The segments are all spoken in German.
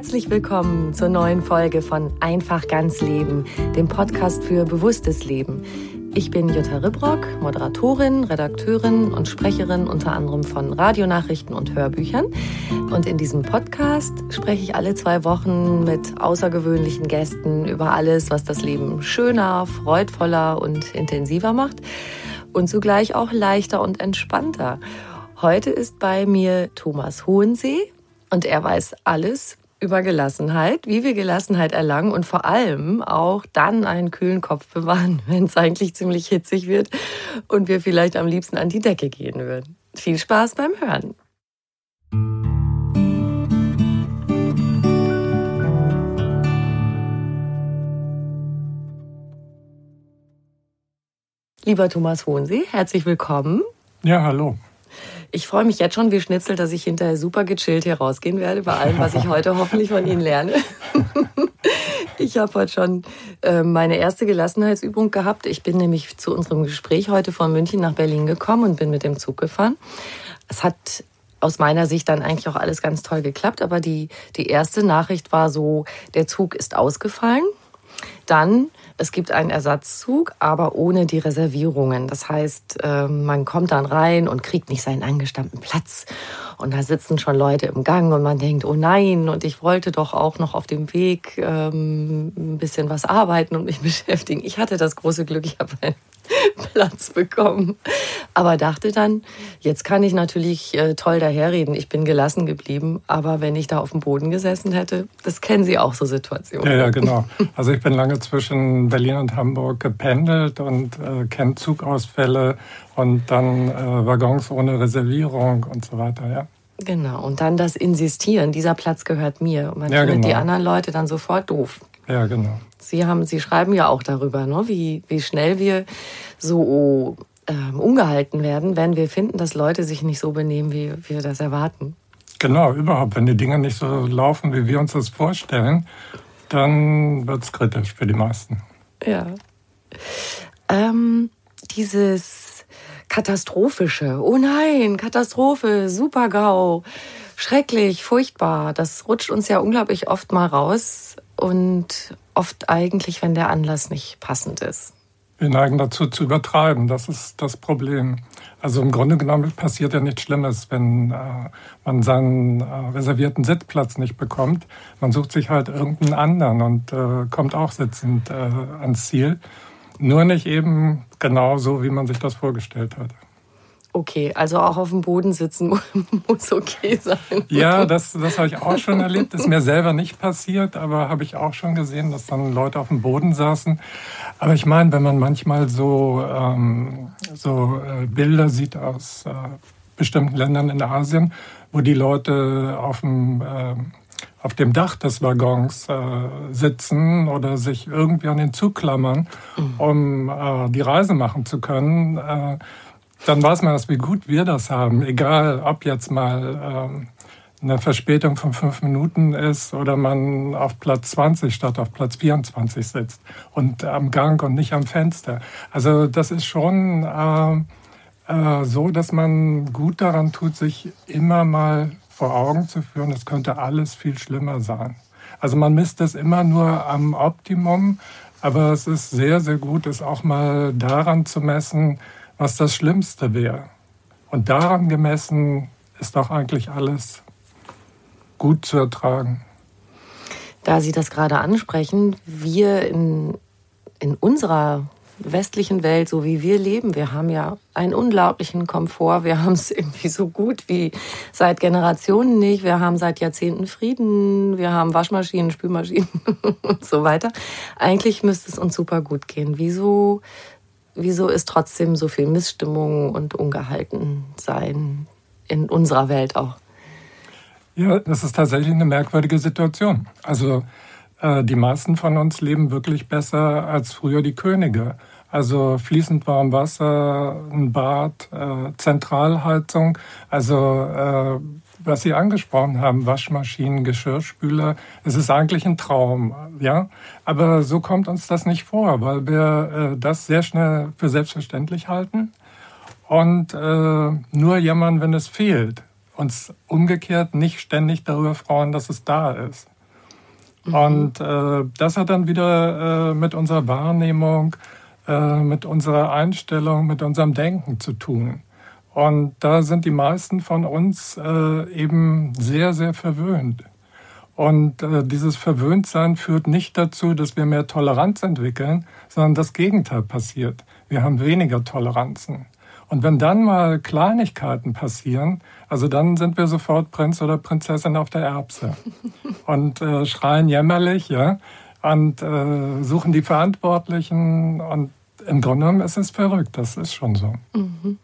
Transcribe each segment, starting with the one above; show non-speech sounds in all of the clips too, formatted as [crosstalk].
Herzlich willkommen zur neuen Folge von Einfach ganz Leben, dem Podcast für bewusstes Leben. Ich bin Jutta Ribrock, Moderatorin, Redakteurin und Sprecherin unter anderem von Radionachrichten und Hörbüchern. Und in diesem Podcast spreche ich alle zwei Wochen mit außergewöhnlichen Gästen über alles, was das Leben schöner, freudvoller und intensiver macht und zugleich auch leichter und entspannter. Heute ist bei mir Thomas Hohensee und er weiß alles über Gelassenheit, wie wir Gelassenheit erlangen und vor allem auch dann einen kühlen Kopf bewahren, [laughs] wenn es eigentlich ziemlich hitzig wird und wir vielleicht am liebsten an die Decke gehen würden. Viel Spaß beim Hören. Lieber Thomas Hohensee, herzlich willkommen. Ja, hallo. Ich freue mich jetzt schon wie Schnitzel, dass ich hinterher super gechillt hier rausgehen werde, bei allem, was ich [laughs] heute hoffentlich von Ihnen lerne. [laughs] Ich habe heute schon äh, meine erste Gelassenheitsübung gehabt. Ich bin nämlich zu unserem Gespräch heute von München nach Berlin gekommen und bin mit dem Zug gefahren. Es hat aus meiner Sicht dann eigentlich auch alles ganz toll geklappt, aber die, die erste Nachricht war so, der Zug ist ausgefallen. Dann es gibt einen Ersatzzug, aber ohne die Reservierungen. Das heißt, ähm, man kommt dann rein und kriegt nicht seinen angestammten Platz. Und da sitzen schon Leute im Gang und man denkt, oh nein, und ich wollte doch auch noch auf dem Weg ähm, ein bisschen was arbeiten und mich [laughs] beschäftigen. Ich hatte das große Glück, ich habe einen [laughs] Platz bekommen. Aber dachte dann, jetzt kann ich natürlich äh, toll daherreden. Ich bin gelassen geblieben. Aber wenn ich da auf dem Boden gesessen hätte, das kennen Sie auch so Situationen. Ja, ja, genau. Also ich bin lange zwischen Berlin und Hamburg gependelt und äh, kenne Zugausfälle und dann äh, Waggons ohne Reservierung und so weiter, ja. Genau, und dann das Insistieren, dieser Platz gehört mir. Und man ja, findet genau. die anderen Leute dann sofort doof. Ja, genau. Sie, haben, Sie schreiben ja auch darüber, ne? wie, wie schnell wir so ähm, ungehalten werden, wenn wir finden, dass Leute sich nicht so benehmen, wie wir das erwarten. Genau, überhaupt. Wenn die Dinge nicht so laufen, wie wir uns das vorstellen, dann wird es kritisch für die meisten. Ja. Ähm, dieses katastrophische, oh nein, Katastrophe, Super-GAU, schrecklich, furchtbar, das rutscht uns ja unglaublich oft mal raus und oft eigentlich, wenn der Anlass nicht passend ist. Wir neigen dazu zu übertreiben, das ist das Problem. Also im Grunde genommen passiert ja nichts Schlimmes, wenn äh, man seinen äh, reservierten Sitzplatz nicht bekommt. Man sucht sich halt irgendeinen anderen und äh, kommt auch sitzend äh, ans Ziel. Nur nicht eben genau so, wie man sich das vorgestellt hat. Okay, also auch auf dem Boden sitzen [laughs] muss okay sein. Ja, das, das habe ich auch schon erlebt. Ist mir selber nicht passiert, aber habe ich auch schon gesehen, dass dann Leute auf dem Boden saßen. Aber ich meine, wenn man manchmal so, ähm, so äh, Bilder sieht aus äh, bestimmten Ländern in Asien, wo die Leute auf dem, äh, auf dem Dach des Waggons äh, sitzen oder sich irgendwie an den Zug klammern, mhm. um äh, die Reise machen zu können, äh, dann weiß man erst, wie gut wir das haben. Egal, ob jetzt mal ähm, eine Verspätung von fünf Minuten ist oder man auf Platz 20 statt auf Platz 24 sitzt und am Gang und nicht am Fenster. Also das ist schon äh, äh, so, dass man gut daran tut, sich immer mal vor Augen zu führen, es könnte alles viel schlimmer sein. Also man misst es immer nur am Optimum, aber es ist sehr, sehr gut, es auch mal daran zu messen, was das Schlimmste wäre. Und daran gemessen ist doch eigentlich alles gut zu ertragen. Da Sie das gerade ansprechen, wir in, in unserer westlichen Welt, so wie wir leben, wir haben ja einen unglaublichen Komfort. Wir haben es irgendwie so gut wie seit Generationen nicht. Wir haben seit Jahrzehnten Frieden. Wir haben Waschmaschinen, Spülmaschinen [laughs] und so weiter. Eigentlich müsste es uns super gut gehen. Wieso, wieso ist trotzdem so viel Missstimmung und Ungehaltensein in unserer Welt auch? Ja, das ist tatsächlich eine merkwürdige Situation. Also äh, die meisten von uns leben wirklich besser als früher die Könige. Also fließend warm Wasser, ein Bad, äh, Zentralheizung. Also äh, was Sie angesprochen haben, Waschmaschinen, Geschirrspüler, es ist eigentlich ein Traum, ja. Aber so kommt uns das nicht vor, weil wir äh, das sehr schnell für selbstverständlich halten und äh, nur jammern, wenn es fehlt uns umgekehrt nicht ständig darüber freuen, dass es da ist. Mhm. Und äh, das hat dann wieder äh, mit unserer Wahrnehmung, äh, mit unserer Einstellung, mit unserem Denken zu tun. Und da sind die meisten von uns äh, eben sehr, sehr verwöhnt. Und äh, dieses Verwöhntsein führt nicht dazu, dass wir mehr Toleranz entwickeln, sondern das Gegenteil passiert. Wir haben weniger Toleranzen. Und wenn dann mal Kleinigkeiten passieren, also dann sind wir sofort Prinz oder Prinzessin auf der Erbse [laughs] und äh, schreien jämmerlich, ja, und äh, suchen die Verantwortlichen. Und im Grunde genommen ist es verrückt, das ist schon so. Mhm.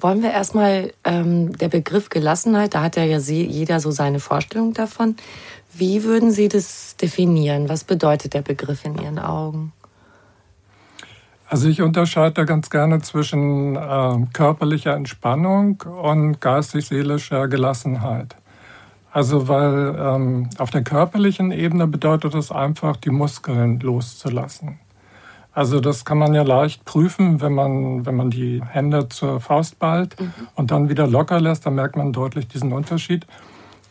Wollen wir erstmal ähm, der Begriff Gelassenheit, da hat ja jeder so seine Vorstellung davon. Wie würden Sie das definieren? Was bedeutet der Begriff in Ihren Augen? Also ich unterscheide da ganz gerne zwischen äh, körperlicher Entspannung und geistig-seelischer Gelassenheit. Also weil ähm, auf der körperlichen Ebene bedeutet es einfach, die Muskeln loszulassen. Also das kann man ja leicht prüfen, wenn man, wenn man die Hände zur Faust ballt mhm. und dann wieder locker lässt, dann merkt man deutlich diesen Unterschied,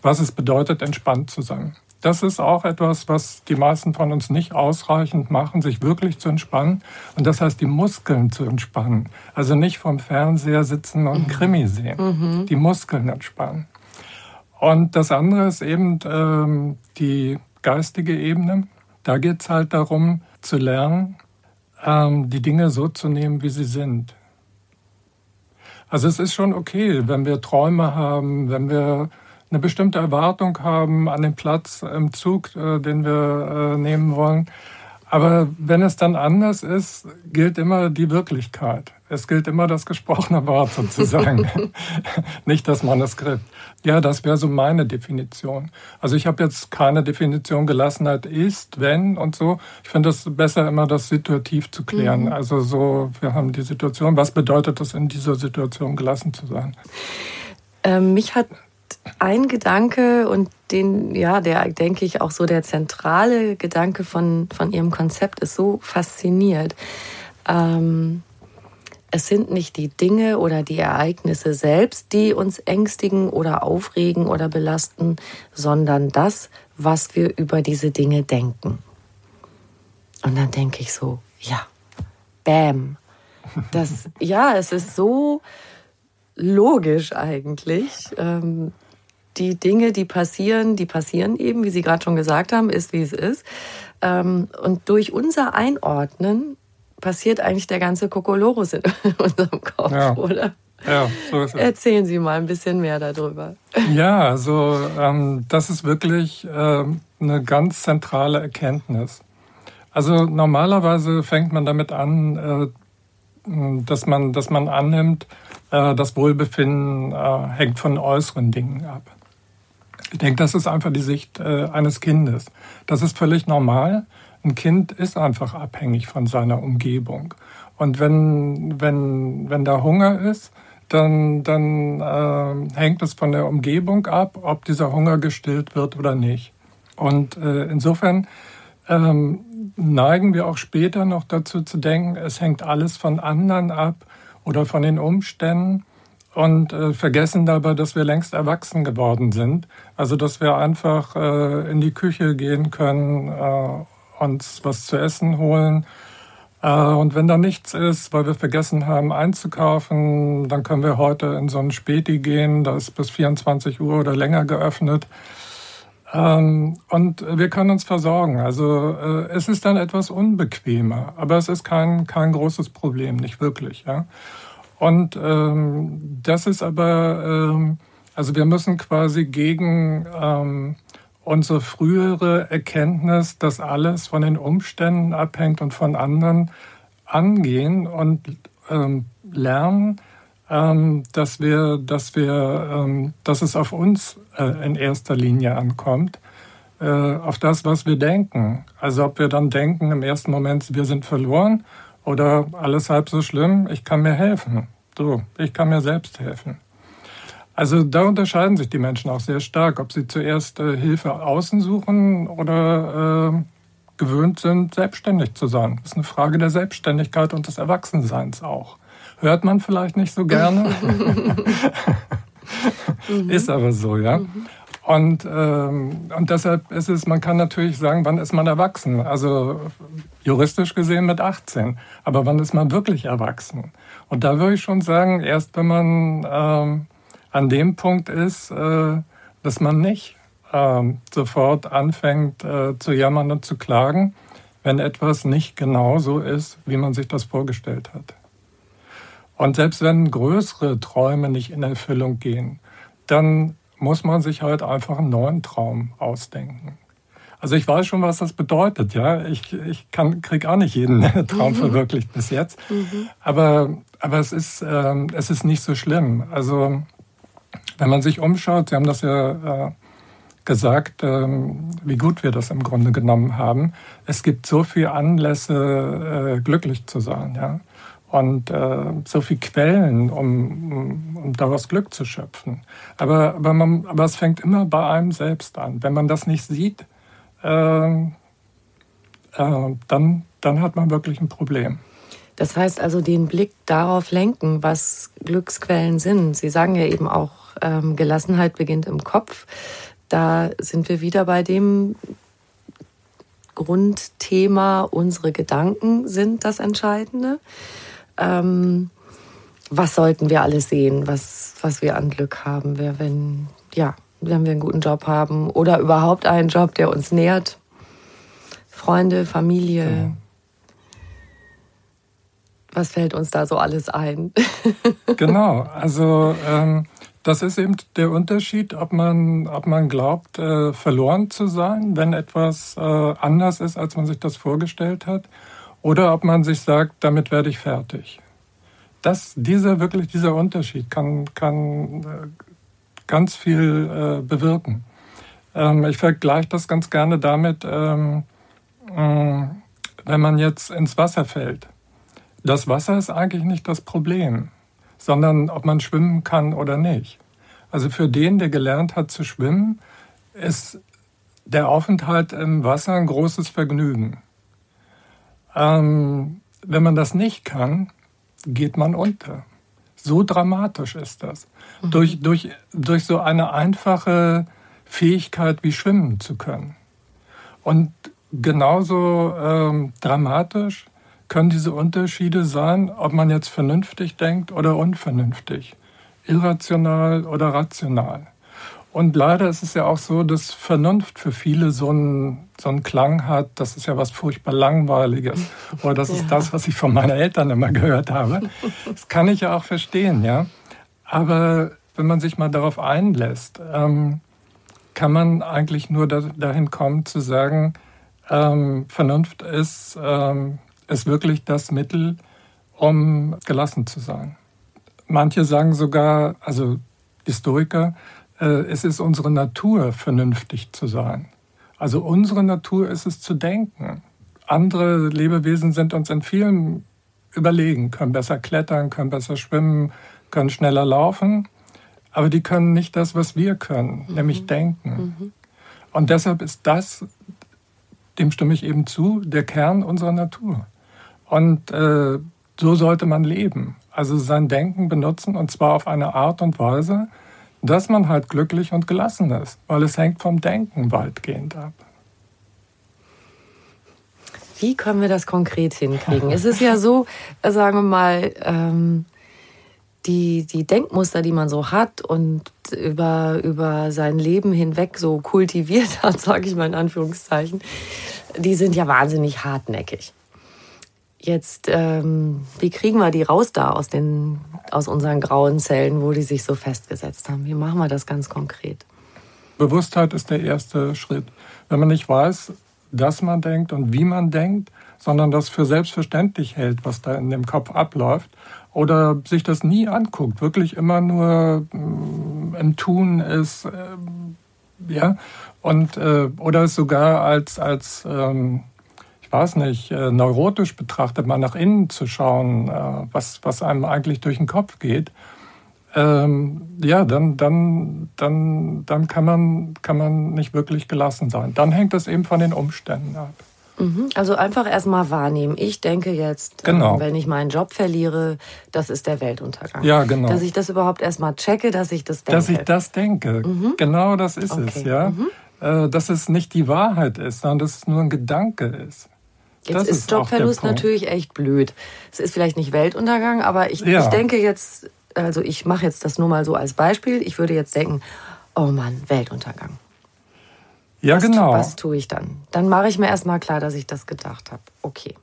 was es bedeutet, entspannt zu sein das ist auch etwas, was die meisten von uns nicht ausreichend machen, sich wirklich zu entspannen. Und das heißt, die Muskeln zu entspannen. Also nicht vom Fernseher sitzen und mhm. Krimi sehen. Mhm. Die Muskeln entspannen. Und das andere ist eben ähm, die geistige Ebene. Da geht es halt darum, zu lernen, ähm, die Dinge so zu nehmen, wie sie sind. Also es ist schon okay, wenn wir Träume haben, wenn wir eine bestimmte Erwartung haben an den Platz im Zug, äh, den wir äh, nehmen wollen. Aber wenn es dann anders ist, gilt immer die Wirklichkeit. Es gilt immer das gesprochene Wort sozusagen, [laughs] nicht das Manuskript. Ja, das wäre so meine Definition. Also ich habe jetzt keine Definition Gelassenheit ist, wenn und so. Ich finde es besser, immer das situativ zu klären. Mhm. Also so, wir haben die Situation. Was bedeutet es in dieser Situation, gelassen zu sein? Ähm, mich hat ein Gedanke und den, ja, der denke ich auch so der zentrale Gedanke von, von ihrem Konzept ist so fasziniert. Ähm, es sind nicht die Dinge oder die Ereignisse selbst, die uns ängstigen oder aufregen oder belasten, sondern das, was wir über diese Dinge denken. Und dann denke ich so, ja, bam. Das, ja, es ist so logisch eigentlich. Ähm, die Dinge, die passieren, die passieren eben, wie Sie gerade schon gesagt haben, ist wie es ist. Ähm, und durch unser Einordnen passiert eigentlich der ganze Kokolorus in [laughs] unserem Kopf, ja. oder? Ja, so ist es. Erzählen Sie mal ein bisschen mehr darüber. [laughs] Ja, also ähm, das ist wirklich ähm, eine ganz zentrale Erkenntnis. Also normalerweise fängt man damit an, äh, dass man, dass man annimmt, äh, das Wohlbefinden äh, hängt von äußeren Dingen ab. Ich denke, das ist einfach die Sicht äh, eines Kindes. Das ist völlig normal. Ein Kind ist einfach abhängig von seiner Umgebung. Und wenn, wenn, wenn da Hunger ist, dann, dann äh, hängt es von der Umgebung ab, ob dieser Hunger gestillt wird oder nicht. Und äh, insofern ähm, neigen wir auch später noch dazu zu denken, es hängt alles von anderen ab oder von den Umständen und äh, vergessen dabei, dass wir längst erwachsen geworden sind. Also dass wir einfach äh, in die Küche gehen können, äh, uns was zu essen holen. Äh, und wenn da nichts ist, weil wir vergessen haben einzukaufen, dann können wir heute in so ein Späti gehen, das ist bis 24 Uhr oder länger geöffnet. Ähm, und wir können uns versorgen. Also äh, es ist dann etwas unbequemer, aber es ist kein, kein großes Problem, nicht wirklich. Ja? Und ähm, das ist aber, ähm, also wir müssen quasi gegen ähm, unsere frühere Erkenntnis, dass alles von den Umständen abhängt und von anderen, angehen und ähm, lernen, ähm, dass wir, dass wir, ähm, dass es auf uns äh, in erster Linie ankommt, äh, auf das, was wir denken. Also ob wir dann denken im ersten Moment, wir sind verloren oder alles halb so schlimm, ich kann mir helfen. So, ich kann mir selbst helfen. Also da unterscheiden sich die Menschen auch sehr stark, ob sie zuerst äh, Hilfe außen suchen oder äh, gewöhnt sind, selbstständig zu sein. Das ist eine Frage der Selbstständigkeit und des Erwachsenseins auch. Hört man vielleicht nicht so gerne. [laughs] [laughs] ist aber so, ja. Und, ähm, und deshalb ist es, man kann natürlich sagen, wann ist man erwachsen? Also juristisch gesehen mit 18. Aber wann ist man wirklich erwachsen? Und da würde ich schon sagen, erst wenn man ähm, an dem Punkt ist, äh, dass man nicht ähm, sofort anfängt äh, zu jammern und zu klagen, wenn etwas nicht genau so ist, wie man sich das vorgestellt hat. Und selbst wenn größere Träume nicht in Erfüllung gehen, dann muss man sich halt einfach einen neuen Traum ausdenken. Also ich weiß schon, was das bedeutet, ja. Ich, ich kriege auch nicht jeden [laughs] Traum mhm. verwirklicht bis jetzt. Mhm. Aber, aber es, ist, äh, es ist nicht so schlimm. Also wenn man sich umschaut, Sie haben das ja äh, gesagt, äh, wie gut wir das im Grunde genommen haben. Es gibt so viele Anlässe, äh, glücklich zu sein, ja und äh, so viele Quellen, um, um, daraus Glück zu schöpfen. Aber, aber, man, aber es fängt immer bei einem selbst an. Wenn man das nicht sieht, äh, äh, dann, dann hat man wirklich ein Problem. Das heißt also, den Blick darauf lenken, was Glücksquellen sind. Sie sagen ja eben auch, ähm, Gelassenheit beginnt im Kopf. Da sind wir wieder bei dem Grundthema, unsere Gedanken sind das Entscheidende ähm, was sollten wir alles sehen, was, was wir an Glück haben, wer, wenn, ja, wenn wir einen guten Job haben oder überhaupt einen Job, der uns nährt. Freunde, Familie. Genau. Was fällt uns da so alles ein? [laughs] genau, also ähm, das ist eben der Unterschied, ob man, ob man glaubt, äh, verloren zu sein, wenn etwas äh, anders ist, als man sich das vorgestellt hat, oder ob man sich sagt, damit werde ich fertig. Das, dieser wirklich dieser Unterschied kann, kann äh, ganz viel äh, bewirken. Ähm, ich vergleiche das ganz gerne damit, ähm, äh, wenn man jetzt ins Wasser fällt. Das Wasser ist eigentlich nicht das Problem, sondern ob man schwimmen kann oder nicht. Also für den, der gelernt hat zu schwimmen, ist der Aufenthalt im Wasser ein großes Vergnügen. Ähm, wenn man das nicht kann, geht man unter. So dramatisch ist das. Mhm. Durch, durch, durch so eine einfache Fähigkeit wie schwimmen zu können. Und genauso ähm, dramatisch können diese Unterschiede sein, ob man jetzt vernünftig denkt oder unvernünftig, irrational oder rational. Und leider ist es ja auch so, dass Vernunft für viele so einen, so einen Klang hat, das ist ja was furchtbar Langweiliges. Oder das ja. ist das, was ich von meinen Eltern immer gehört habe. Das kann ich ja auch verstehen, ja. Aber wenn man sich mal darauf einlässt, ähm, kann man eigentlich nur da, dahin kommen zu sagen, ähm, Vernunft ist, ähm, ist wirklich das Mittel, um gelassen zu sein. Manche sagen sogar, also Historiker, es ist unsere Natur, vernünftig zu sein. Also unsere Natur ist es zu denken. Andere Lebewesen sind uns in vielen überlegen, können besser klettern, können besser schwimmen, können schneller laufen, aber die können nicht das, was wir können, mhm. nämlich denken. Mhm. Und deshalb ist das, dem stimme ich eben zu, der Kern unserer Natur. Und äh, so sollte man leben. Also sein Denken benutzen und zwar auf eine Art und Weise, dass man halt glücklich und gelassen ist, weil es hängt vom Denken weitgehend ab. Wie können wir das konkret hinkriegen? es ist ja [laughs] so, äh, sagen wir mal, ähm, die, die Denkmuster, die man so hat und über, über sein Leben hinweg so kultiviert hat, [laughs] sage ich mal in Anführungszeichen, die sind ja wahnsinnig hartnäckig. Jetzt, ähm, wie kriegen wir die raus da aus, den, aus unseren grauen Zellen, wo die sich so festgesetzt haben? Wie machen wir das ganz konkret? Bewusstheit ist der erste Schritt. Wenn man nicht weiß, dass man denkt und wie man denkt, sondern das für selbstverständlich hält, was da in dem Kopf abläuft, oder sich das nie anguckt, wirklich immer nur äh, im Tun ist, äh, ja, und äh, oder es sogar als als ähm, weiß nicht äh, neurotisch betrachtet, mal nach innen zu schauen, äh, was was einem eigentlich durch den Kopf geht. Ähm, ja, dann, dann, dann, dann kann, man, kann man nicht wirklich gelassen sein. Dann hängt es eben von den Umständen ab. Mhm. Also einfach erstmal wahrnehmen. Ich denke jetzt, ähm, genau. wenn ich meinen Job verliere, das ist der Weltuntergang. Ja, genau. Dass ich das überhaupt erstmal checke, dass ich das denke. Dass ich das denke. Mhm. Genau das ist okay. es, ja. Mhm. Äh, dass es nicht die Wahrheit ist, sondern dass es nur ein Gedanke ist. Jetzt ist, ist Jobverlust natürlich echt blöd. Es ist vielleicht nicht Weltuntergang, aber ich, ja. ich denke jetzt, also ich mache jetzt das nur mal so als Beispiel. Ich würde jetzt denken, oh Mann, Weltuntergang. Ja, was, genau. Was tue ich dann? Dann mache ich mir erstmal klar, dass ich das gedacht habe. Okay.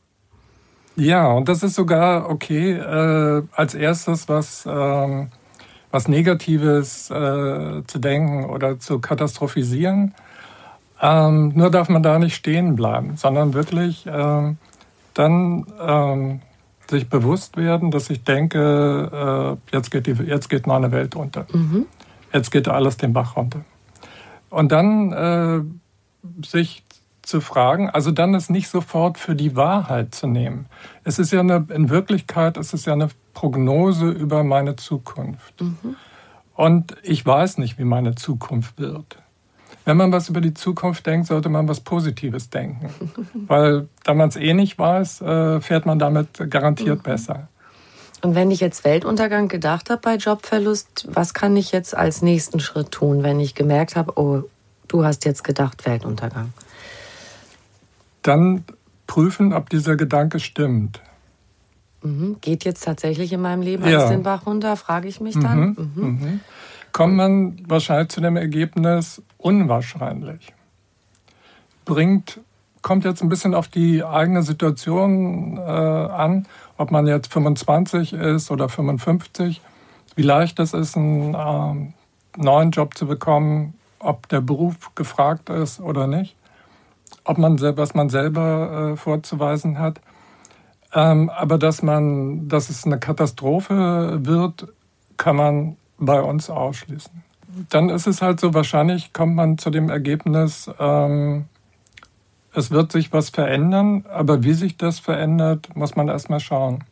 Ja, und das ist sogar okay, äh, als erstes was, äh, was Negatives äh, zu denken oder zu katastrophisieren. Ähm, nur darf man da nicht stehen bleiben, sondern wirklich ähm, dann ähm, sich bewusst werden, dass ich denke, äh, jetzt, geht die, jetzt geht meine Welt unter. Mhm. Jetzt geht alles den Bach runter. Und dann äh, sich zu fragen, also dann es nicht sofort für die Wahrheit zu nehmen. Es ist ja eine, in Wirklichkeit ist es ja eine Prognose über meine Zukunft. Mhm. Und ich weiß nicht, wie meine Zukunft wird. Wenn man was über die Zukunft denkt, sollte man was Positives denken. [laughs] Weil da man es eh nicht weiß, äh, fährt man damit garantiert mhm. besser. Und wenn ich jetzt Weltuntergang gedacht habe bei Jobverlust, was kann ich jetzt als nächsten Schritt tun, wenn ich gemerkt habe, oh, du hast jetzt gedacht Weltuntergang? Dann prüfen, ob dieser Gedanke stimmt. Mhm. Geht jetzt tatsächlich in meinem Leben alles den Bach runter, frage ich mich dann. Mhm. Mhm. Kommt man wahrscheinlich zu dem Ergebnis unwahrscheinlich. Bringt, kommt jetzt ein bisschen auf die eigene Situation äh, an ob man jetzt 25 ist oder 55, wie leicht es ist, einen äh, neuen Job zu bekommen, ob der Beruf gefragt ist oder nicht, ob man was man selber äh, vorzuweisen hat. Ähm, aber dass man, dass es eine Katastrophe wird, kann man bei uns ausschließen. Dann ist es halt so, wahrscheinlich kommt man zu dem Ergebnis, ähm, es wird sich was verändern, aber wie sich das verändert, muss man erstmal schauen.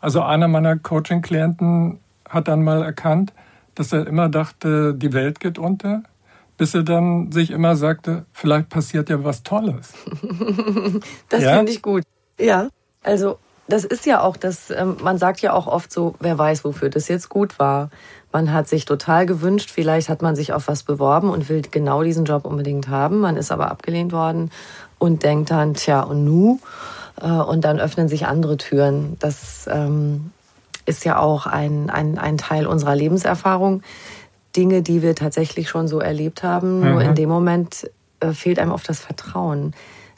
Also einer meiner Coaching-Klienten hat dann mal erkannt, dass er immer dachte, die Welt geht unter, bis er dann sich immer sagte, vielleicht passiert ja was Tolles. [laughs] das ja? finde ich gut. Ja, also das ist ja auch das, ähm, man sagt ja auch oft so, wer weiß, wofür das jetzt gut war. Man hat sich total gewünscht, vielleicht hat man sich auf was beworben und will genau diesen Job unbedingt haben. Man ist aber abgelehnt worden und denkt dann, tja, und nu? Äh, und dann öffnen sich andere Türen. Das ähm, ist ja auch ein, ein, ein Teil unserer Lebenserfahrung. Dinge, die wir tatsächlich schon so erlebt haben. Mhm. Nur in dem Moment äh, fehlt einem oft das Vertrauen.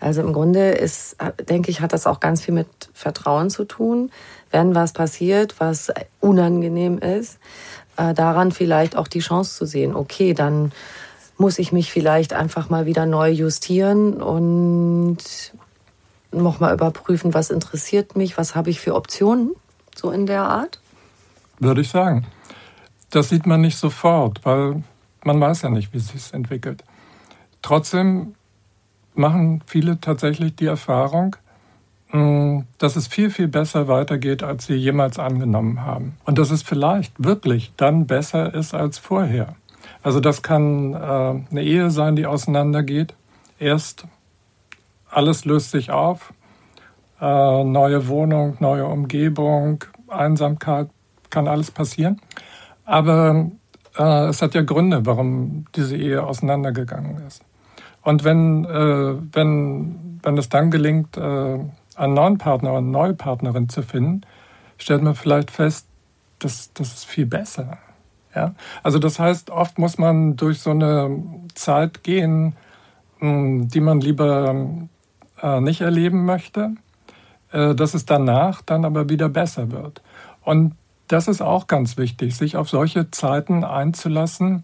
Also im Grunde ist, denke ich, hat das auch ganz viel mit Vertrauen zu tun. Wenn was passiert, was unangenehm ist, äh, daran vielleicht auch die Chance zu sehen, okay, dann muss ich mich vielleicht einfach mal wieder neu justieren und nochmal überprüfen, was interessiert mich, was habe ich für Optionen, so in der Art? Würde ich sagen. Das sieht man nicht sofort, weil man weiß ja nicht, wie es sich entwickelt. Trotzdem machen viele tatsächlich die Erfahrung, mm, dass es viel, viel besser weitergeht, als sie jemals angenommen haben. Und dass es vielleicht wirklich dann besser ist als vorher. Also das kann äh, eine Ehe sein, die auseinandergeht. Erst alles löst sich auf, äh, neue Wohnung, neue Umgebung, Einsamkeit, kann alles passieren. Aber äh, es hat ja Gründe, warum diese Ehe auseinandergegangen ist. Und wenn, äh, wenn, wenn es dann gelingt, äh, einen neuen Partner oder eine neue Partnerin zu finden, stellt man vielleicht fest, dass das ist viel besser. Ja? Also das heißt, oft muss man durch so eine Zeit gehen, hm, die man lieber äh, nicht erleben möchte, äh, dass es danach dann aber wieder besser wird. Und das ist auch ganz wichtig, sich auf solche Zeiten einzulassen,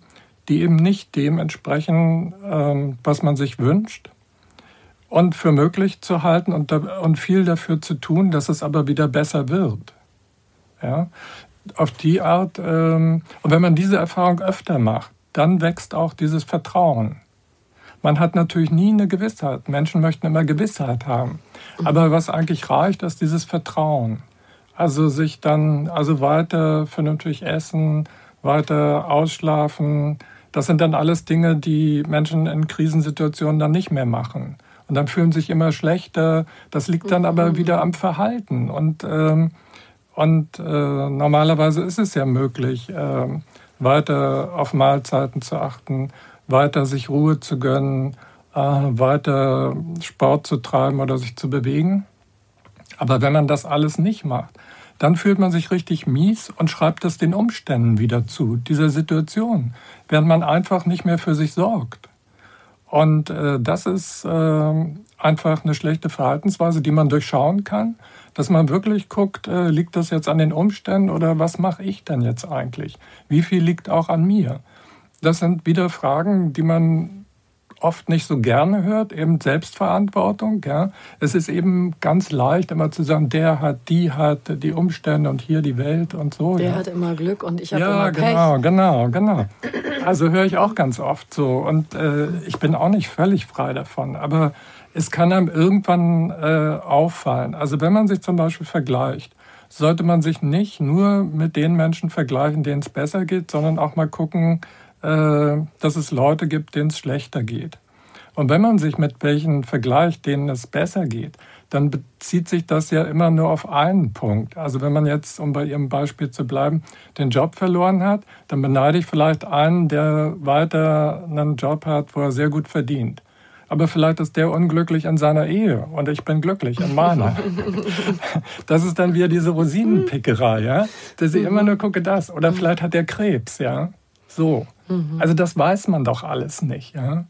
die eben nicht dem entsprechen, ähm, was man sich wünscht. Und für möglich zu halten und, und viel dafür zu tun, dass es aber wieder besser wird. Ja? Auf die Art, ähm, und wenn man diese Erfahrung öfter macht, dann wächst auch dieses Vertrauen. Man hat natürlich nie eine Gewissheit. Menschen möchten immer Gewissheit haben. Aber was eigentlich reicht, ist dieses Vertrauen. Also sich dann, also weiter vernünftig essen, weiter ausschlafen. Das sind dann alles Dinge, die Menschen in Krisensituationen dann nicht mehr machen. Und dann fühlen sich immer schlechter. Das liegt dann aber mhm. wieder am Verhalten. Und, ähm, und äh, normalerweise ist es ja möglich, äh, weiter auf Mahlzeiten zu achten, weiter sich Ruhe zu gönnen, äh, weiter Sport zu treiben oder sich zu bewegen. Aber wenn man das alles nicht macht, dann fühlt man sich richtig mies und schreibt es den Umständen wieder zu, dieser Situation, während man einfach nicht mehr für sich sorgt. Und äh, das ist äh, einfach eine schlechte Verhaltensweise, die man durchschauen kann, dass man wirklich guckt, äh, liegt das jetzt an den Umständen oder was mache ich denn jetzt eigentlich? Wie viel liegt auch an mir? Das sind wieder Fragen, die man oft nicht so gerne hört, eben Selbstverantwortung. Ja. Es ist eben ganz leicht, immer zu sagen, der hat, die hat, die Umstände und hier die Welt und so. Der ja. hat immer Glück und ich habe ja, immer Pech. Ja, genau, genau, genau. Also höre ich auch ganz oft so. Und äh, ich bin auch nicht völlig frei davon. Aber es kann einem irgendwann äh, auffallen. Also wenn man sich zum Beispiel vergleicht, sollte man sich nicht nur mit den Menschen vergleichen, denen es besser geht, sondern auch mal gucken, dass es Leute gibt, denen es schlechter geht. Und wenn man sich mit welchen vergleicht, denen es besser geht, dann bezieht sich das ja immer nur auf einen Punkt. Also wenn man jetzt, um bei Ihrem Beispiel zu bleiben, den Job verloren hat, dann beneide ich vielleicht einen, der weiter einen Job hat, wo er sehr gut verdient. Aber vielleicht ist der unglücklich in seiner Ehe und ich bin glücklich in meiner. [laughs] Das ist dann wieder diese Rosinenpickerei, ja, dass ich immer nur gucke das. Oder vielleicht hat er Krebs, ja. So. Mhm. Also das weiß man doch alles nicht. Ja?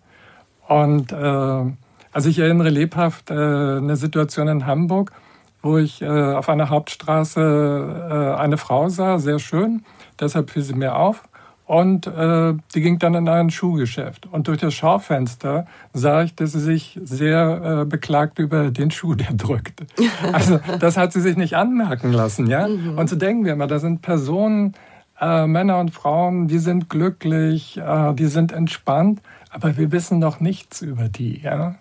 Und äh, also ich erinnere lebhaft äh, eine Situation in Hamburg, wo ich äh, auf einer Hauptstraße äh, eine Frau sah, sehr schön, deshalb fiel sie mir auf. Und äh, die ging dann in ein Schuhgeschäft. Und durch das Schaufenster sah ich, dass sie sich sehr äh, beklagt über den Schuh, der drückte. [laughs] Also das hat sie sich nicht anmerken lassen, ja. Mhm. Und so denken wir immer, da sind Personen, äh, Männer und Frauen, die sind glücklich, äh, die sind entspannt, aber wir wissen noch nichts über die, ja.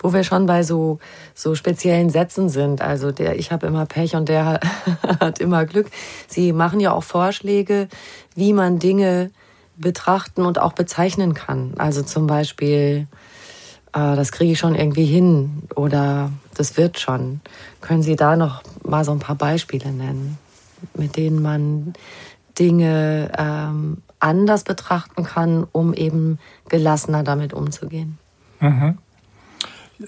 Wo wir schon bei so, so speziellen Sätzen sind, also der ich habe immer Pech und der [laughs] hat immer Glück. Sie machen ja auch Vorschläge, wie man Dinge betrachten und auch bezeichnen kann. Also zum Beispiel, äh, das kriege ich schon irgendwie hin oder das wird schon. Können Sie da noch mal so ein paar Beispiele nennen? mit denen man Dinge ähm, anders betrachten kann, um eben gelassener damit umzugehen. Mhm.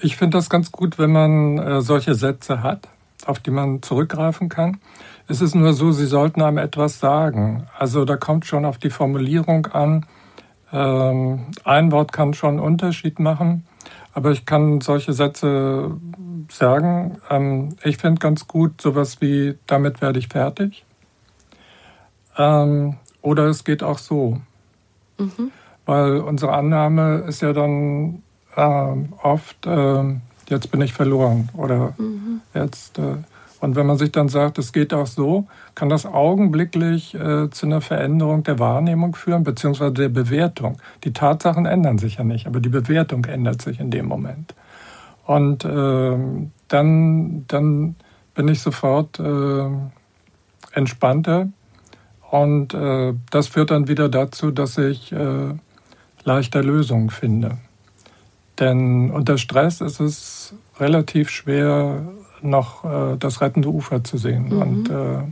Ich finde das ganz gut, wenn man äh, solche Sätze hat, auf die man zurückgreifen kann. Es ist nur so, sie sollten einem etwas sagen. Also da kommt schon auf die Formulierung an. Ähm, ein Wort kann schon einen Unterschied machen, aber ich kann solche Sätze sagen, ähm, ich finde ganz gut sowas wie, damit werde ich fertig. Ähm, oder es geht auch so. Mhm. Weil unsere Annahme ist ja dann äh, oft, äh, jetzt bin ich verloren oder mhm. jetzt. Äh, und wenn man sich dann sagt, es geht auch so, kann das augenblicklich äh, zu einer Veränderung der Wahrnehmung führen, beziehungsweise der Bewertung. Die Tatsachen ändern sich ja nicht, aber die Bewertung ändert sich in dem Moment. Und äh, dann, dann bin ich sofort äh, entspannter. Und äh, das führt dann wieder dazu, dass ich äh, leichter Lösungen finde. Denn unter Stress ist es relativ schwer, noch äh, das rettende Ufer zu sehen. Mhm. Und äh,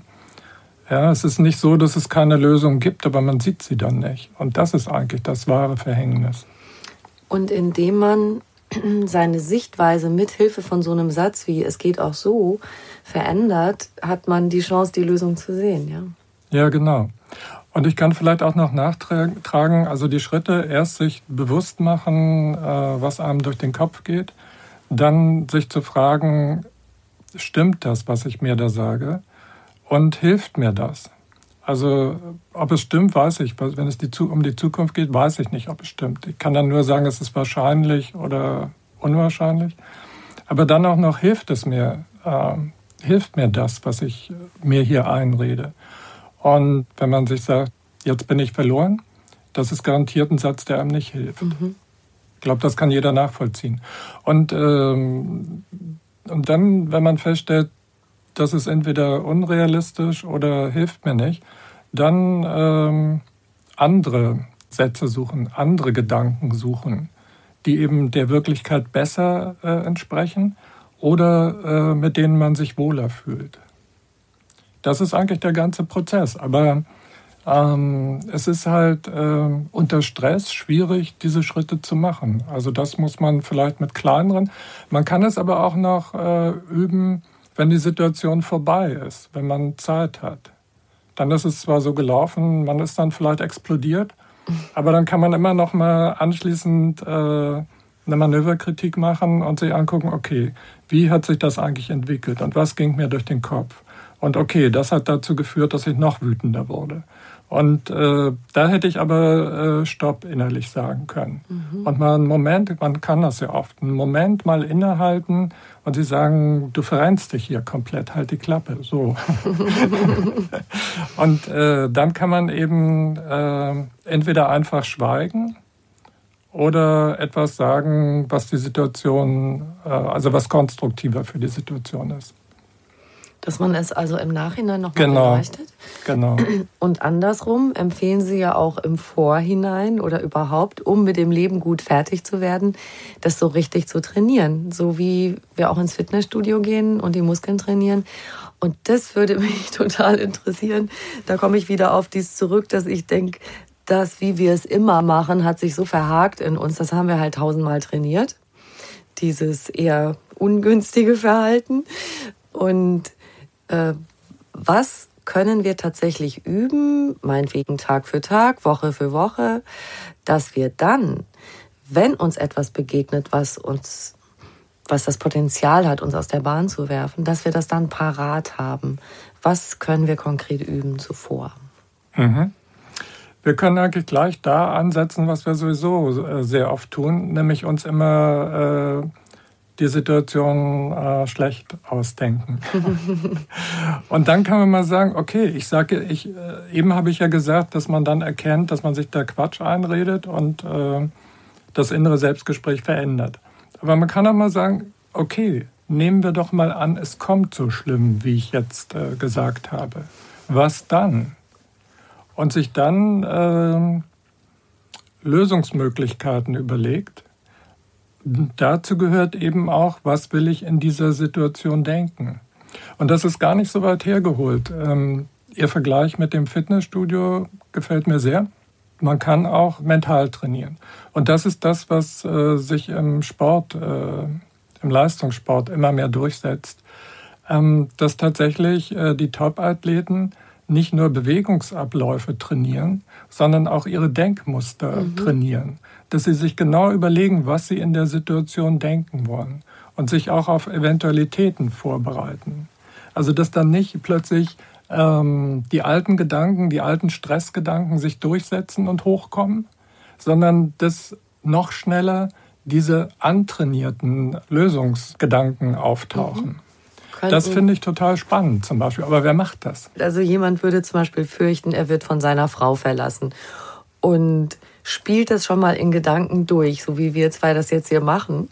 ja, es ist nicht so, dass es keine Lösung gibt, aber man sieht sie dann nicht. Und das ist eigentlich das wahre Verhängnis. Und indem man [clears throat] seine Sichtweise mit Hilfe von so einem Satz wie es geht auch so verändert, hat man die Chance, die Lösung zu sehen, ja. Ja, genau. Und ich kann vielleicht auch noch nachtragen, also die Schritte erst sich bewusst machen, äh, was einem durch den Kopf geht, dann sich zu fragen, stimmt das, was ich mir da sage? Und hilft mir das? Also, ob es stimmt, weiß ich. Wenn es die, um die Zukunft geht, weiß ich nicht, ob es stimmt. Ich kann dann nur sagen, es ist wahrscheinlich oder unwahrscheinlich. Aber dann auch noch hilft es mir, äh, hilft mir das, was ich mir hier einrede. Und wenn man sich sagt, jetzt bin ich verloren, das ist garantiert ein Satz, der einem nicht hilft. Mhm. Ich glaube, das kann jeder nachvollziehen. Und, ähm, und dann, wenn man feststellt, das ist entweder unrealistisch oder hilft mir nicht, dann ähm, andere Sätze suchen, andere Gedanken suchen, die eben der Wirklichkeit besser äh, entsprechen oder äh, mit denen man sich wohler fühlt. Das ist eigentlich der ganze Prozess. Aber ähm, es ist halt äh, unter Stress schwierig, diese Schritte zu machen. Also das muss man vielleicht mit kleineren. Man kann es aber auch noch äh, üben, wenn die Situation vorbei ist, wenn man Zeit hat. Dann ist es zwar so gelaufen, man ist dann vielleicht explodiert, aber dann kann man immer noch mal anschließend äh, eine Manöverkritik machen und sich angucken, okay, wie hat sich das eigentlich entwickelt und was ging mir durch den Kopf? Und okay, das hat dazu geführt, dass ich noch wütender wurde. Und äh, da hätte ich aber äh, Stopp innerlich sagen können. Mhm. Und mal einen Moment, man kann das ja oft, einen Moment mal innehalten und sie sagen, du verrennst dich hier komplett, halt die Klappe, so. [laughs] und äh, dann kann man eben äh, entweder einfach schweigen oder etwas sagen, was die Situation, äh, also was konstruktiver für die Situation ist. Dass man es also im Nachhinein nochmal genau, beleuchtet. Genau. Und andersrum empfehlen Sie ja auch im Vorhinein oder überhaupt, um mit dem Leben gut fertig zu werden, das so richtig zu trainieren. So wie wir auch ins Fitnessstudio gehen und die Muskeln trainieren. Und das würde [laughs] mich total interessieren. Da komme ich wieder auf dies zurück, dass ich denke, das, wie wir es immer machen, hat sich so verhakt in uns. Das haben wir halt tausendmal trainiert. Dieses eher ungünstige Verhalten. Und äh, was können wir tatsächlich üben, meinetwegen Tag für Tag, Woche für Woche, dass wir dann, wenn uns etwas begegnet, was uns, was das Potenzial hat, uns aus der Bahn zu werfen, dass wir das dann parat haben. Was können wir konkret üben zuvor? Mhm. Wir können eigentlich gleich da ansetzen, was wir sowieso äh, sehr oft tun, nämlich uns immer äh, die Situation äh, schlecht ausdenken. [laughs] und dann kann man mal sagen, okay, ich sage, ich, äh, eben habe ich ja gesagt, dass man dann erkennt, dass man sich da Quatsch einredet und äh, das innere Selbstgespräch verändert. Aber man kann auch mal sagen, okay, nehmen wir doch mal an, es kommt so schlimm, wie ich jetzt äh, gesagt habe. Was dann? Und sich dann ähm, Lösungsmöglichkeiten überlegt dazu gehört eben auch, was will ich in dieser Situation denken. Und das ist gar nicht so weit hergeholt. Ähm, Ihr Vergleich mit dem Fitnessstudio gefällt mir sehr. Man kann auch mental trainieren. Und das ist das, was äh, sich im Sport, äh, im Leistungssport immer mehr durchsetzt. Ähm, dass tatsächlich äh, die Top-Athleten nicht nur Bewegungsabläufe trainieren, sondern auch ihre Denkmuster mhm. trainieren dass sie sich genau überlegen, was sie in der Situation denken wollen und sich auch auf Eventualitäten vorbereiten. Also dass dann nicht plötzlich ähm, die alten Gedanken, die alten Stressgedanken sich durchsetzen und hochkommen, sondern dass noch schneller diese antrainierten Lösungsgedanken auftauchen. Mhm. Das finde ich total spannend zum Beispiel. Aber wer macht das? Also jemand würde zum Beispiel fürchten, er wird von seiner Frau verlassen. Und spielt das schon mal in Gedanken durch, so wie wir zwei das jetzt hier machen.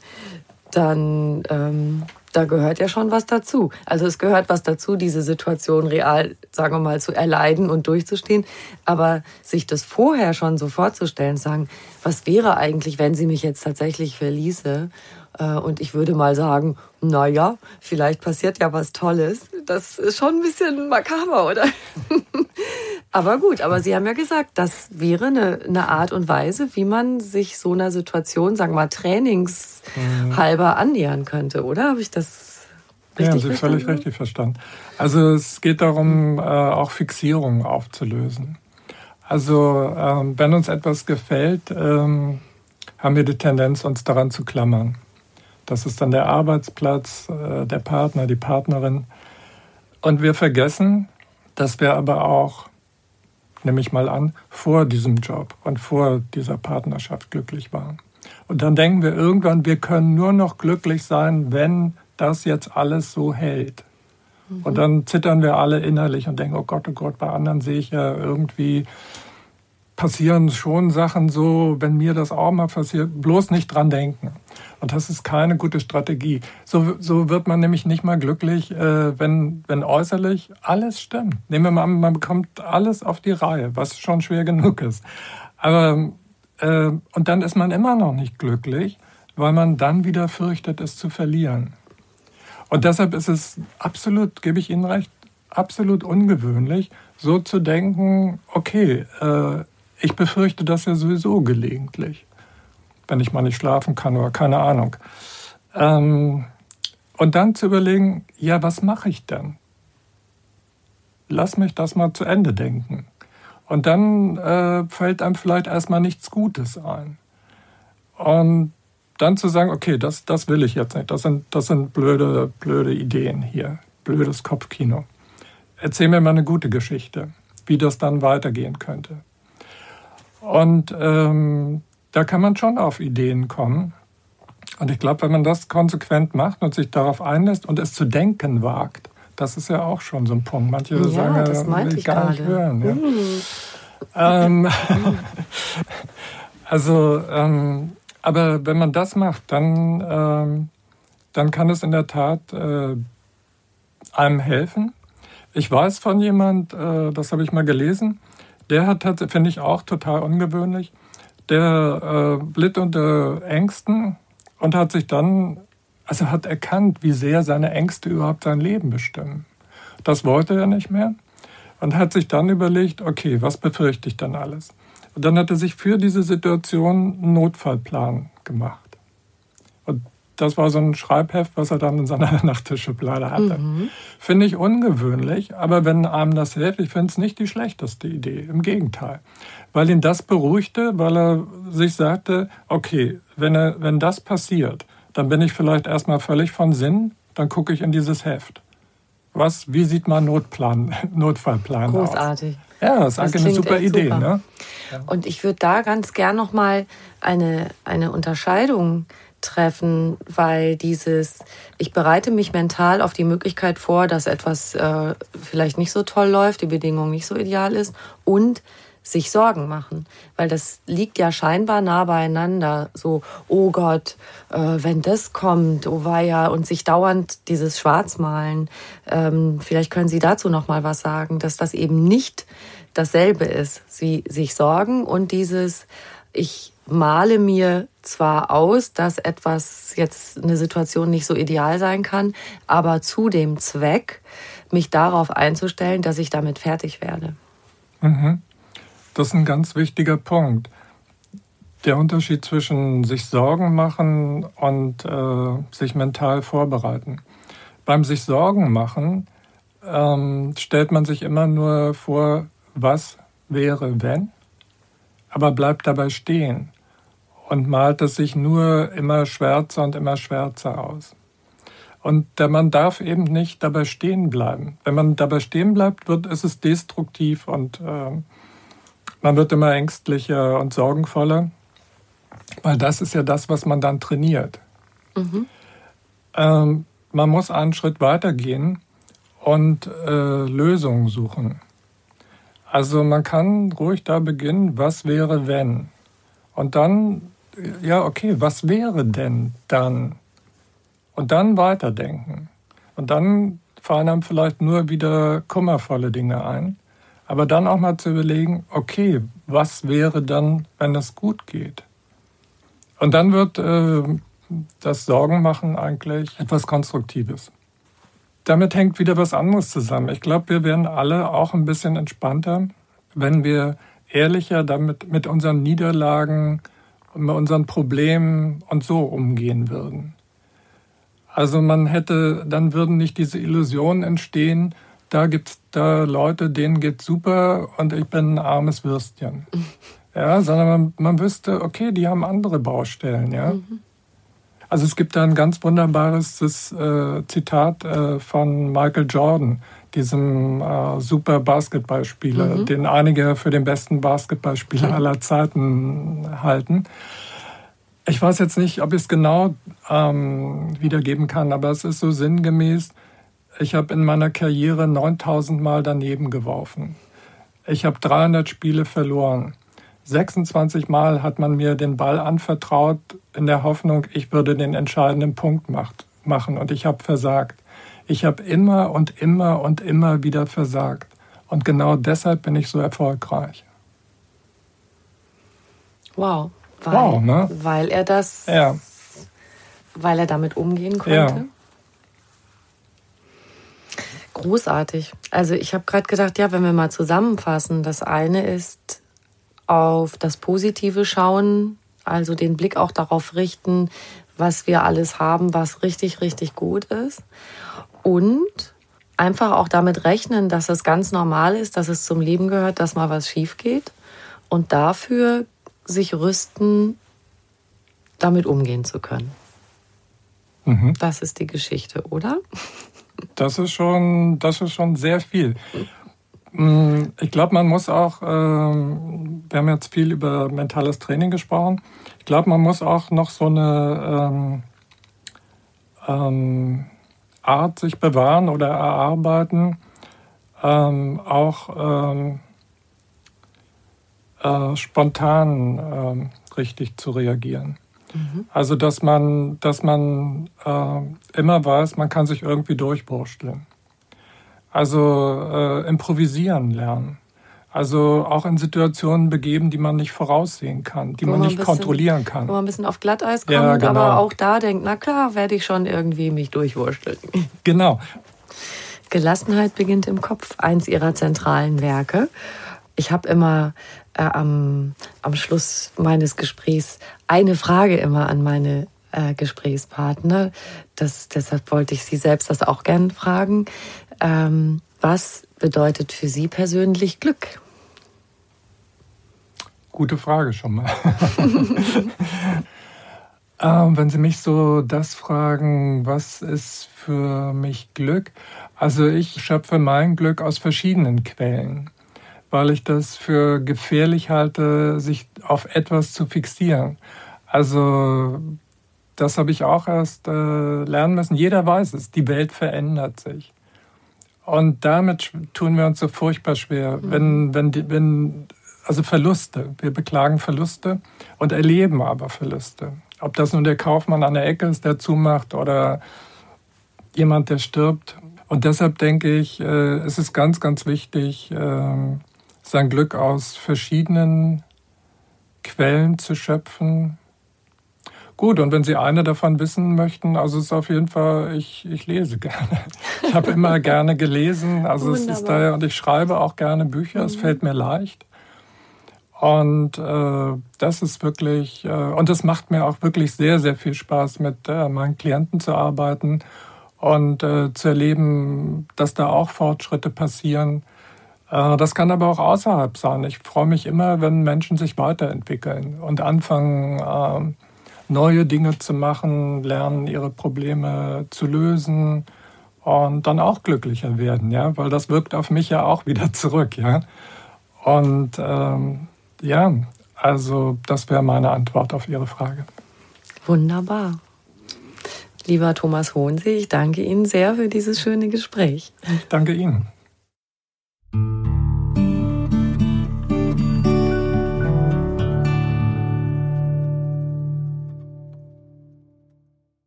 dann ähm, da gehört ja schon was dazu. Also es gehört was dazu, diese Situation real, sagen wir mal, zu erleiden und durchzustehen. Aber sich das vorher schon so vorzustellen, sagen, was wäre eigentlich, wenn sie mich jetzt tatsächlich verließe? Äh, und ich würde mal sagen, na ja, vielleicht passiert ja was Tolles. Das ist schon ein bisschen makaber, oder? [laughs] aber gut, aber Sie haben ja gesagt, das wäre eine, eine Art und Weise, wie man sich so einer Situation, sagen wir mal, trainingshalber annähern könnte, oder? Habe ich das richtig Ja, Sie völlig richtig verstanden. Also es geht darum, äh, auch Fixierungen aufzulösen. Also ähm, wenn uns etwas gefällt, ähm, haben wir die Tendenz, uns daran zu klammern. Das ist dann der Arbeitsplatz, äh, der Partner, die Partnerin. Und wir vergessen, dass wir aber auch, nehme ich mal an, vor diesem Job und vor dieser Partnerschaft glücklich waren. Und dann denken wir irgendwann, wir können nur noch glücklich sein, wenn das jetzt alles so hält. Mhm. Und dann zittern wir alle innerlich und denken, oh Gott, oh Gott, bei anderen sehe ich ja irgendwie passieren schon Sachen so, wenn mir das auch mal passiert, bloß nicht dran denken. Und das ist keine gute Strategie. So, so wird man nämlich nicht mal glücklich, äh, wenn, wenn äußerlich alles stimmt. Nehmen wir mal an, man bekommt alles auf die Reihe, was schon schwer genug ist. Aber, äh, und dann ist man immer noch nicht glücklich, weil man dann wieder fürchtet, es zu verlieren. Und deshalb ist es absolut, gebe ich Ihnen recht, absolut ungewöhnlich, so zu denken, okay, äh, ich befürchte das ja sowieso gelegentlich, wenn ich mal nicht schlafen kann oder keine Ahnung. Ähm, und dann zu überlegen, ja, was mache ich denn? Lass mich das mal zu Ende denken. Und dann äh, fällt einem vielleicht erstmal nichts Gutes ein. Und dann zu sagen, okay, das, das will ich jetzt nicht. Das sind, das sind blöde, blöde Ideen hier. Blödes Kopfkino. Erzähl mir mal eine gute Geschichte, wie das dann weitergehen könnte. Und ähm, da kann man schon auf Ideen kommen. Und ich glaube, wenn man das konsequent macht und sich darauf einlässt und es zu denken wagt, das ist ja auch schon so ein Punkt. Manche ja, sagen, das will ich gar nicht hören. Ja. Mhm. Ähm, [laughs] also, ähm, aber wenn man das macht, dann, ähm, dann kann es in der Tat äh, einem helfen. Ich weiß von jemand, äh, das habe ich mal gelesen, der hat, finde ich, auch total ungewöhnlich. Der äh, litt unter Ängsten und hat sich dann, also hat erkannt, wie sehr seine Ängste überhaupt sein Leben bestimmen. Das wollte er nicht mehr und hat sich dann überlegt, okay, was befürchte ich dann alles? Und dann hat er sich für diese Situation einen Notfallplan gemacht. Das war so ein Schreibheft, was er dann in seiner [laughs] Nachttischschublade hatte. Mhm. Finde ich ungewöhnlich, aber wenn einem das hilft, ich finde es nicht die schlechteste Idee. Im Gegenteil. Weil ihn das beruhigte, weil er sich sagte, okay, wenn, er, wenn das passiert, dann bin ich vielleicht erstmal völlig von Sinn, dann gucke ich in dieses Heft. Was, wie sieht mein Notplan, [laughs] Notfallplan Großartig. aus? Großartig. Ja, das ist eigentlich eine super Idee. Super. Ne? Und ich würde da ganz gern nochmal eine, eine Unterscheidung treffen, weil dieses, ich bereite mich mental auf die Möglichkeit vor, dass etwas äh, vielleicht nicht so toll läuft, die Bedingung nicht so ideal ist und sich Sorgen machen, weil das liegt ja scheinbar nah beieinander. So, oh Gott, äh, wenn das kommt, oh weia, und sich dauernd dieses Schwarzmalen. Ähm, vielleicht können Sie dazu noch mal was sagen, dass das eben nicht dasselbe ist. Sie sich Sorgen und dieses, ich male mir zwar aus, dass etwas jetzt eine Situation nicht so ideal sein kann, aber zu dem Zweck, mich darauf einzustellen, dass ich damit fertig werde. Mhm. Das ist ein ganz wichtiger Punkt. Der Unterschied zwischen sich Sorgen machen und äh, sich mental vorbereiten. Beim sich Sorgen machen ähm, stellt man sich immer nur vor, was wäre, wenn, aber bleibt dabei stehen und malt es sich nur immer schwärzer und immer schwärzer aus. Und man darf eben nicht dabei stehen bleiben. Wenn man dabei stehen bleibt, wird, ist es destruktiv und äh, man wird immer ängstlicher und sorgenvoller, weil das ist ja das, was man dann trainiert. Mhm. Ähm, man muss einen Schritt weitergehen und äh, Lösungen suchen. Also man kann ruhig da beginnen, was wäre wenn? Und dann ja, okay, was wäre denn dann, Und dann weiterdenken. Und dann fallen einem vielleicht nur wieder kummervolle Dinge ein. Aber dann auch mal zu überlegen, okay, was wäre dann, wenn es gut geht? Und dann wird äh, das Sorgenmachen eigentlich etwas Konstruktives. Damit hängt wieder was anderes zusammen. Ich glaube, wir werden alle auch ein bisschen entspannter, wenn wir ehrlicher damit mit unseren Niederlagen und mit unseren Problemen und so umgehen würden. Also man hätte, dann würden nicht diese Illusionen entstehen, da gibt's da Leute, denen geht's super und ich bin ein armes Würstchen. [laughs] Ja, sondern man, man wüsste, okay, die haben andere Baustellen, ja. Mhm. Also es gibt da ein ganz wunderbares das, äh, Zitat äh, von Michael Jordan, diesem äh, super Basketballspieler, mhm. den einige für den besten Basketballspieler mhm. aller Zeiten halten. Ich weiß jetzt nicht, ob ich es genau ähm, wiedergeben kann, aber es ist so sinngemäß, ich habe in meiner Karriere 9000 Mal daneben geworfen. Ich habe 300 Spiele verloren. 26 Mal hat man mir den Ball anvertraut in der Hoffnung, ich würde den entscheidenden Punkt macht, machen und ich habe versagt. Ich habe immer und immer und immer wieder versagt. Und genau deshalb bin ich so erfolgreich. Wow. Weil, wow, ne? weil er das, ja. weil er damit umgehen konnte. Ja. Großartig. Also ich habe gerade gedacht, ja, wenn wir mal zusammenfassen, das eine ist auf das Positive schauen, also den Blick auch darauf richten, was wir alles haben, was richtig, richtig gut ist. Und einfach auch damit rechnen, dass es ganz normal ist, dass es zum Leben gehört, dass mal was schief geht. Und dafür sich rüsten, damit umgehen zu können. Mhm. Das ist die Geschichte, oder? Das ist schon, das ist schon sehr viel. Mm, ich glaube, man muss auch, ähm, wir haben jetzt viel über mentales Training gesprochen. Ich glaube, man muss auch noch so eine ähm, ähm, Art sich bewahren oder erarbeiten, ähm, auch ähm, äh, spontan äh, richtig zu reagieren. Mhm. Also dass man, dass man äh, immer weiß, man kann sich irgendwie durchwursteln. Also äh, improvisieren lernen. Also auch in Situationen begeben, die man nicht voraussehen kann, die man, man, nicht bisschen, kontrollieren kann. Wo man ein bisschen auf Glatteis kommt, ja, genau. aber auch da denkt, na klar, werde ich schon irgendwie mich durchwursteln. [laughs] Genau. Gelassenheit beginnt im Kopf, eins ihrer zentralen Werke. Ich habe immer äh, am, am Schluss meines Gesprächs eine Frage immer an meine äh, Gesprächspartner. Das, deshalb wollte ich Sie selbst das auch gerne fragen. Ähm, was bedeutet für Sie persönlich Glück? Gute Frage schon mal. [laughs] ähm, wenn Sie mich so das fragen, was ist für mich Glück? Also ich schöpfe mein Glück aus verschiedenen Quellen, weil ich das für gefährlich halte, sich auf etwas zu fixieren. Also das habe ich auch erst äh, lernen müssen. Jeder weiß es, die Welt verändert sich. Und damit tun wir uns so furchtbar schwer, mhm. wenn, wenn, die, wenn, also Verluste. Wir beklagen Verluste und erleben aber Verluste. Ob das nun der Kaufmann an der Ecke ist, der zumacht oder jemand, der stirbt. Und deshalb denke ich, äh, es ist ganz, ganz wichtig, äh, sein Glück aus verschiedenen Quellen zu schöpfen, Gut, und wenn Sie eine davon wissen möchten, also es ist auf jeden Fall, ich, ich lese gerne. [laughs] Ich habe immer gerne gelesen, also Wunderbar. es ist daher, und ich schreibe auch gerne Bücher, mhm. es fällt mir leicht. Und äh, das ist wirklich, äh, und es macht mir auch wirklich sehr, sehr viel Spaß, mit äh, meinen Klienten zu arbeiten und äh, zu erleben, dass da auch Fortschritte passieren. Äh, das kann aber auch außerhalb sein. Ich freue mich immer, wenn Menschen sich weiterentwickeln und anfangen, äh, neue Dinge zu machen, lernen, ihre Probleme zu lösen und dann auch glücklicher werden, ja, weil das wirkt auf mich ja auch wieder [laughs] zurück, ja. Und ähm, ja, also das wäre meine Antwort auf Ihre Frage. Wunderbar. Lieber Thomas Hohensee, ich danke Ihnen sehr für dieses schöne Gespräch. Ich danke Ihnen.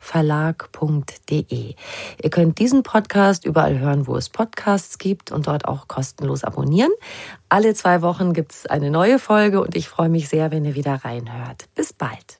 verlag.de. Ihr könnt diesen Podcast überall hören, wo es Podcasts gibt und dort auch kostenlos abonnieren. Alle zwei Wochen gibt es eine neue Folge und ich freue mich sehr, wenn ihr wieder reinhört. Bis bald.